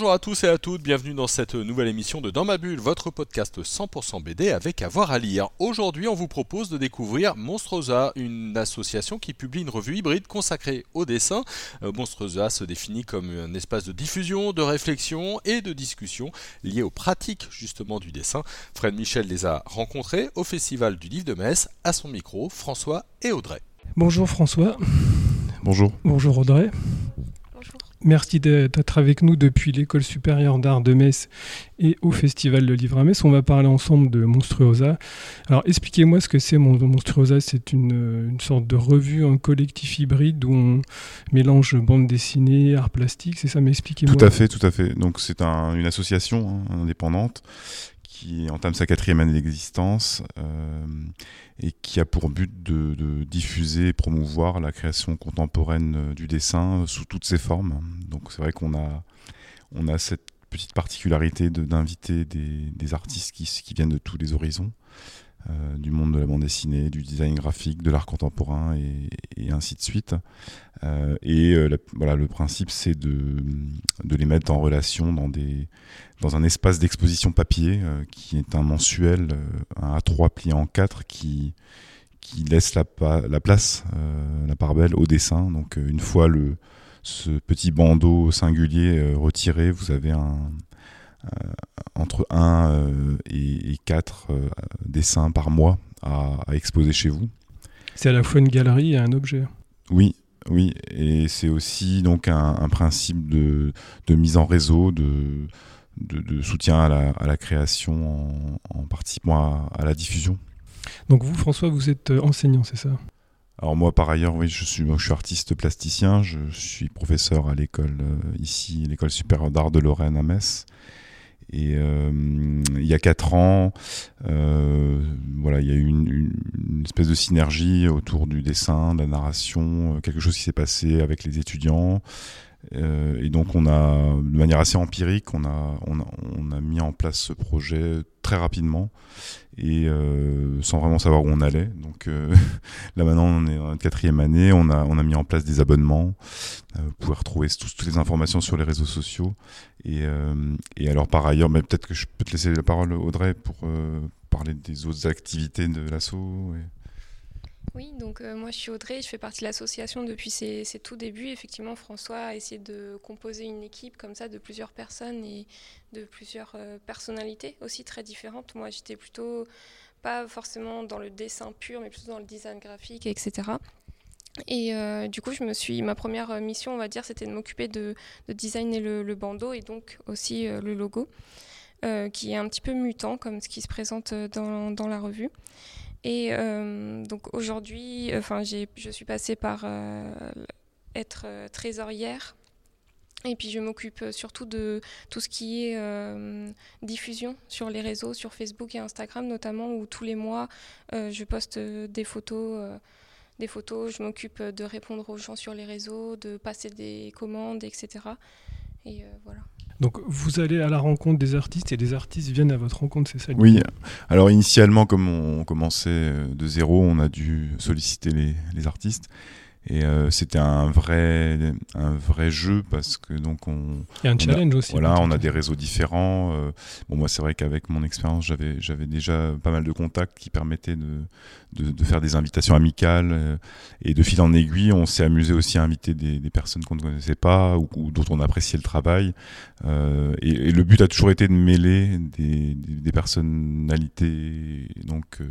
Bonjour à tous et à toutes, bienvenue dans cette nouvelle émission de Dans ma bulle, votre podcast 100% BD avec avoir à lire. Aujourd'hui, on vous propose de découvrir Monstrosa, une association qui publie une revue hybride consacrée au dessin. Euh, Monstrosa se définit comme un espace de diffusion, de réflexion et de discussion liées aux pratiques justement du dessin. Fred Michel les a rencontrés au Festival du Livre de Metz, à son micro, François et Audrey. Bonjour François. Bonjour. Bonjour Audrey. Merci d'être avec nous depuis l'École supérieure d'art de Metz et au Festival de Livre à Metz. On va parler ensemble de Monstruosa. Alors expliquez-moi ce que c'est Monstruosa. C'est une, sorte de revue, un collectif hybride où on mélange bande dessinée, art plastique, c'est ça? Mais expliquez-moi. Tout à fait, tout à fait. Donc c'est une association hein, indépendante qui entame sa quatrième année d'existence euh, et qui a pour but de, diffuser et promouvoir la création contemporaine euh, du dessin sous toutes ses formes. Donc c'est vrai qu'on a, on a cette petite particularité d'inviter des, artistes qui, viennent de tous les horizons. Euh, du monde de la bande dessinée, du design graphique, de l'art contemporain et, ainsi de suite. Euh, et euh, voilà, le principe, c'est de, les mettre en relation dans, des, dans un espace d'exposition papier qui est un mensuel, un A3 plié en 4 qui, qui laisse la, la place, la part belle au dessin. Donc une fois le, ce petit bandeau singulier retiré, vous avez un, entre 1 euh, et, 4 euh, dessins par mois à, exposer chez vous. C'est à la fois une galerie et un objet. Oui, oui, et c'est aussi donc un, principe de, de, mise en réseau, de, de, soutien à la, à la création en, en participant à, la diffusion. Donc vous, François, vous êtes enseignant, c'est ça? Alors moi, par ailleurs, oui, je suis, je suis artiste plasticien, je suis professeur à l'école ici, l'école supérieure d'art de Lorraine à Metz. Et euh, il y a quatre ans, euh, voilà, il y a eu une, espèce de synergie autour du dessin, de la narration, euh, quelque chose qui s'est passé avec les étudiants. Et donc on a, de manière assez empirique, on a, on a, mis en place ce projet très rapidement et euh, sans vraiment savoir où on allait. Donc euh, là maintenant on est en quatrième année, on a, on a mis en place des abonnements, euh, vous pouvez retrouver toutes les informations sur les réseaux sociaux. Et, et alors par ailleurs, mais peut-être que je peux te laisser la parole Audrey pour parler des autres activités de l'assaut. Oui, donc euh, moi je suis Audrey, je fais partie de l'association depuis ses, tout débuts. Effectivement, François a essayé de composer une équipe comme ça de plusieurs personnes et de plusieurs euh, personnalités aussi très différentes. Moi j'étais plutôt pas forcément dans le dessin pur, mais plutôt dans le design graphique, etc. Et euh, du coup, je me suis, ma première mission, on va dire, c'était de m'occuper de, designer le, bandeau et donc aussi le logo, qui est un petit peu mutant comme ce qui se présente dans, dans la revue. Et euh, donc aujourd'hui, enfin, je suis passée par euh, être euh, trésorière. Et puis je m'occupe surtout de tout ce qui est diffusion sur les réseaux, sur Facebook et Instagram notamment, où tous les mois je poste des photos des photos, je m'occupe de répondre aux gens sur les réseaux, de passer des commandes, etc. Et voilà. Donc vous allez à la rencontre des artistes et des artistes viennent à votre rencontre, c'est ça Oui. Alors initialement, comme on commençait euh, de zéro, on a dû solliciter les, les artistes. Et euh, c'était un vrai, un vrai jeu parce que donc on. Il y a un challenge aussi. Voilà, on a des réseaux différents. Euh, bon, moi, c'est vrai qu'avec mon expérience, j'avais, j'avais déjà pas mal de contacts qui permettaient de, de, de faire des invitations amicales. Euh, et de fil en aiguille, on s'est amusé aussi à inviter des, des personnes qu'on ne connaissait pas ou, ou, dont on appréciait le travail. Et, et, le but a toujours été de mêler des, des, personnalités donc euh,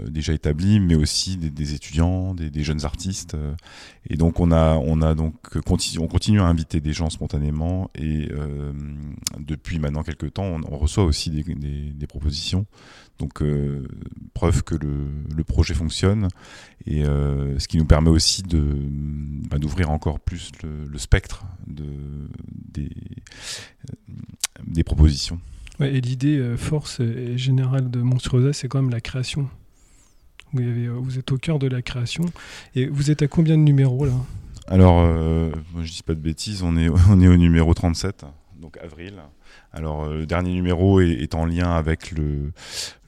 déjà établis, mais aussi des, étudiants, des, jeunes artistes. Euh, et donc on a, on a donc on continue à inviter des gens spontanément. Et euh, depuis maintenant quelques temps, on, reçoit aussi des, propositions. Donc preuve que le, projet fonctionne et ce qui nous permet aussi de bah, d'ouvrir encore plus le, spectre de, des, des propositions. et l'idée force et générale de Monstruosa, c'est quand même la création. Euh, vous, êtes au cœur de la création. Et vous êtes à combien de numéros là? Alors, euh, je dis pas de bêtises, on est, on est au numéro 37, donc avril. Alors, euh, le dernier numéro est, en lien avec le,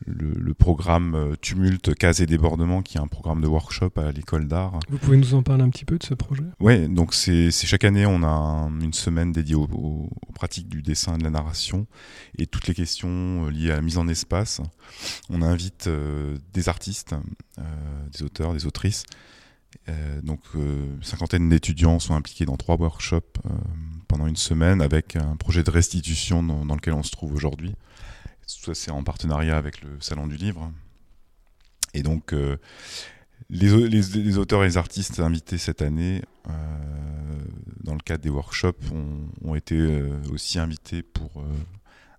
le, programme euh, Tumulte, Case et Débordement, qui est un programme de workshop à l'école d'art. Vous pouvez nous en parler un petit peu de ce projet? Oui, donc c'est chaque année, on a une semaine dédiée aux, pratiques du dessin et de la narration et toutes les questions euh, liées à la mise en espace. On invite des artistes, des auteurs, des autrices. donc, une cinquantaine d'étudiants sont impliqués dans trois workshops pendant une semaine avec un projet de restitution dans, lequel on se trouve aujourd'hui. Tout ça, c'est en partenariat avec le Salon du Livre. Et donc, euh, les, les, auteurs et les artistes invités cette année, euh, dans le cadre des workshops, ont, été euh, aussi invités pour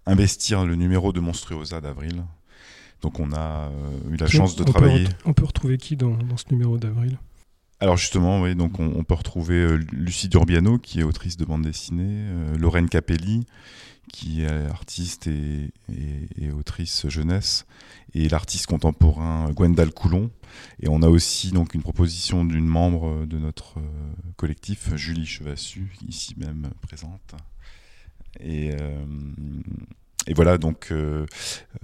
investir le numéro de Monstruosa d'avril. Donc, on a eu la chance de travailler. on peut retrouver qui dans, dans ce numéro d'avril? Alors justement, on, peut retrouver euh, Lucie Durbiano, qui est autrice de bande dessinée, euh, Lorraine Capelli, qui est artiste et, autrice jeunesse, et l'artiste contemporain Gwendal Coulon. Et on a aussi donc une proposition d'une membre de notre euh, collectif, Julie Chevassu, ici même présente. Et voilà, donc euh,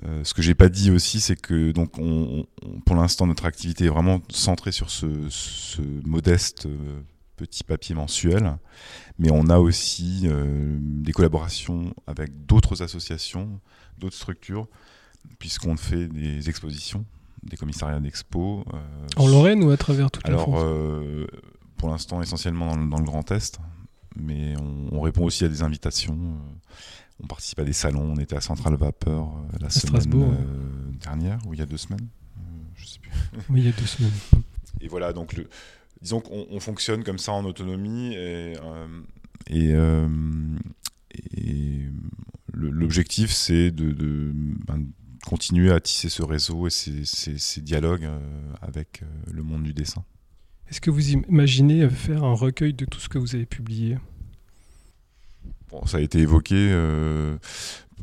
euh, ce que j'ai pas dit aussi, c'est que donc on, pour l'instant notre activité est vraiment centrée sur ce, modeste euh, petit papier mensuel, mais on a aussi des collaborations avec d'autres associations, d'autres structures, puisqu'on fait des expositions, des commissariats d'expo. en Lorraine ou à travers toute la France? Alors, pour l'instant essentiellement dans le, Grand Est, mais on, on, répond aussi à des invitations on participe à des salons. On était à Centrale Vapeur euh, la semaine euh, dernière, ou il y a deux semaines. Euh, je sais plus. oui, il y a deux semaines. Et voilà, donc le, disons qu'on fonctionne comme ça en autonomie et, et, l'objectif c'est de, ben, continuer à tisser ce réseau et ces, dialogues avec le monde du dessin. Est-ce que vous imaginez faire un recueil de tout ce que vous avez publié? Ça a été évoqué, euh,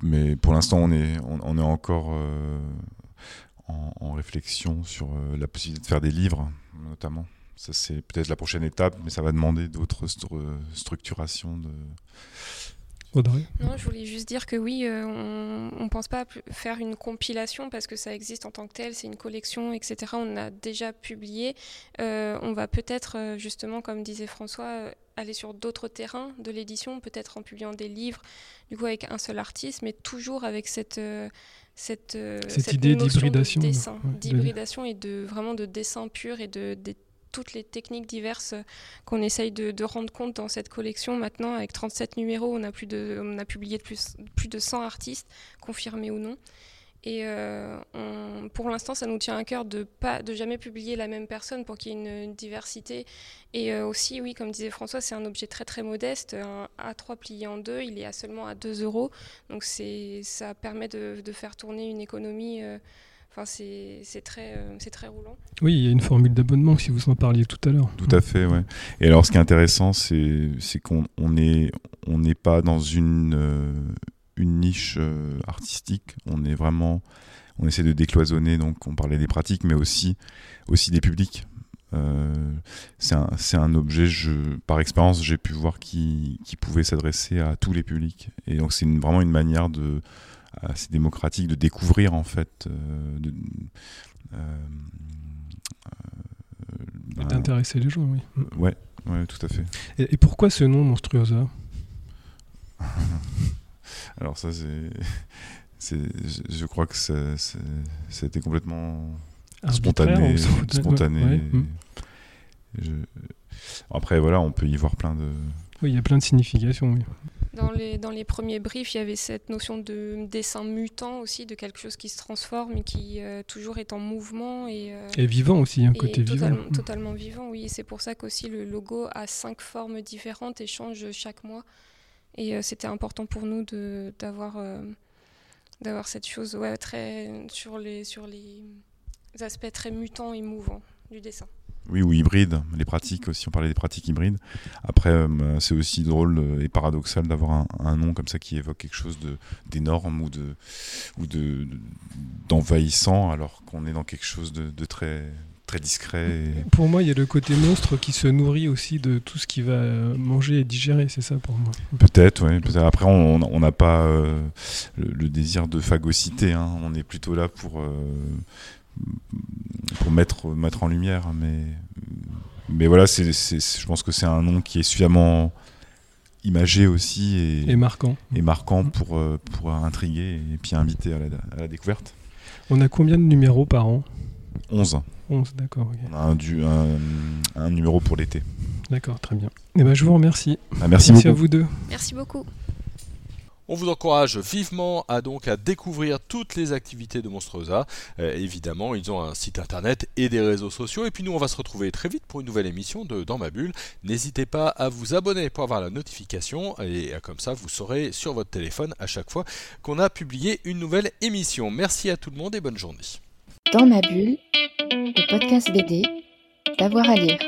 mais pour l'instant, on est, on, est encore euh, en, réflexion sur euh, la possibilité de faire des livres, notamment. Ça, c'est peut-être la prochaine étape, mais ça va demander d'autres structurations de. Audrey Non, je voulais juste dire que oui, on ne pense pas faire une compilation parce que ça existe en tant que tel, c'est une collection, etc. On a déjà publié. on va peut-être, justement, comme disait François, aller sur d'autres terrains de l'édition, peut-être en publiant des livres, du coup avec un seul artiste, mais toujours avec cette, euh, cette, euh, cette, idée d'hybridation, d'hybridation et de vraiment de dessin pur et de, toutes les techniques diverses qu'on essaye de, rendre compte dans cette collection. Maintenant, avec 37 numéros, on a, plus de, on a publié plus, plus de 100 artistes, confirmés ou non. Et euh, pour l'instant, ça nous tient à cœur de pas de jamais publier la même personne pour qu'il y ait une, diversité. Et euh, aussi, oui, comme disait François, c'est un objet très très modeste, un A3 plié en deux, il est à seulement à 2 euros. Donc ça permet de, de, faire tourner une économie. Euh, enfin, c'est très, c'est très roulant. Oui, il y a une formule d'abonnement si vous en parliez tout à l'heure. Tout à fait, ouais. Et alors, ce qui est intéressant, c'est qu'on n'est on n'est pas dans une une niche euh, artistique. On est vraiment, on essaie de décloisonner. Donc, on parlait des pratiques, mais aussi, aussi des publics. Euh, c'est un, un, objet, je, par expérience, j'ai pu voir qui, qui pouvait s'adresser à tous les publics. Et donc, c'est vraiment une manière de, assez démocratique de découvrir, en fait. Euh, de, D'intéresser les gens, oui. Ouais, ouais, tout à fait. Et, et pourquoi ce nom Monstruosa Alors ça, c'est, je crois que c'était complètement spontané, spontané. Mm. Après, voilà, on peut y voir plein de. Oui, il y a plein de significations. Oui. Dans les, dans les premiers briefs, il y avait cette notion de dessin mutant aussi, de quelque chose qui se transforme et qui euh, toujours est en mouvement. Et, euh, et vivant aussi, un côté totalement, vivant. Totalement vivant, oui. c'est pour ça qu'aussi le logo a cinq formes différentes et change chaque mois. Et euh, c'était important pour nous d'avoir d'avoir cette chose ouais, très, sur, les, sur les aspects très mutants et mouvants du dessin. Oui, ou hybride, les pratiques aussi, on parlait des pratiques hybrides. Après, euh, c'est aussi drôle et paradoxal d'avoir un, nom comme ça qui évoque quelque chose d'énorme ou de ou de d'envahissant, alors qu'on est dans quelque chose de, très très discret. Pour moi, il y a le côté monstre qui se nourrit aussi de tout ce qu'il va manger et digérer, c'est ça pour moi. Peut-être, oui. après, on n'a pas le, désir de phagocyté. Hein. On est plutôt là pour, pour mettre, mettre en lumière. Mais, mais voilà, c'est, je pense que c'est un nom qui est suffisamment imagé aussi et, marquant, et marquant pour, euh, pour intriguer et puis inviter à la, découverte. On a combien de numéros par an? 11. 11, d'accord. On a un, du, un, numéro pour l'été. D'accord, très bien. Et eh ben, je vous remercie. Ah, merci, merci à vous deux. Merci beaucoup. On vous encourage vivement à découvrir toutes les activités de Monstrosa. Euh, évidemment, ils ont un site internet et des réseaux sociaux. Et puis nous, on va se retrouver très vite pour une nouvelle émission de Dans ma bulle. N'hésitez pas à vous abonner pour avoir la notification et euh, comme ça, vous saurez sur votre téléphone à chaque fois qu'on a publié une nouvelle émission. Merci à tout le monde et bonne journée. Dans ma bulle, le podcast BD, d'avoir à lire.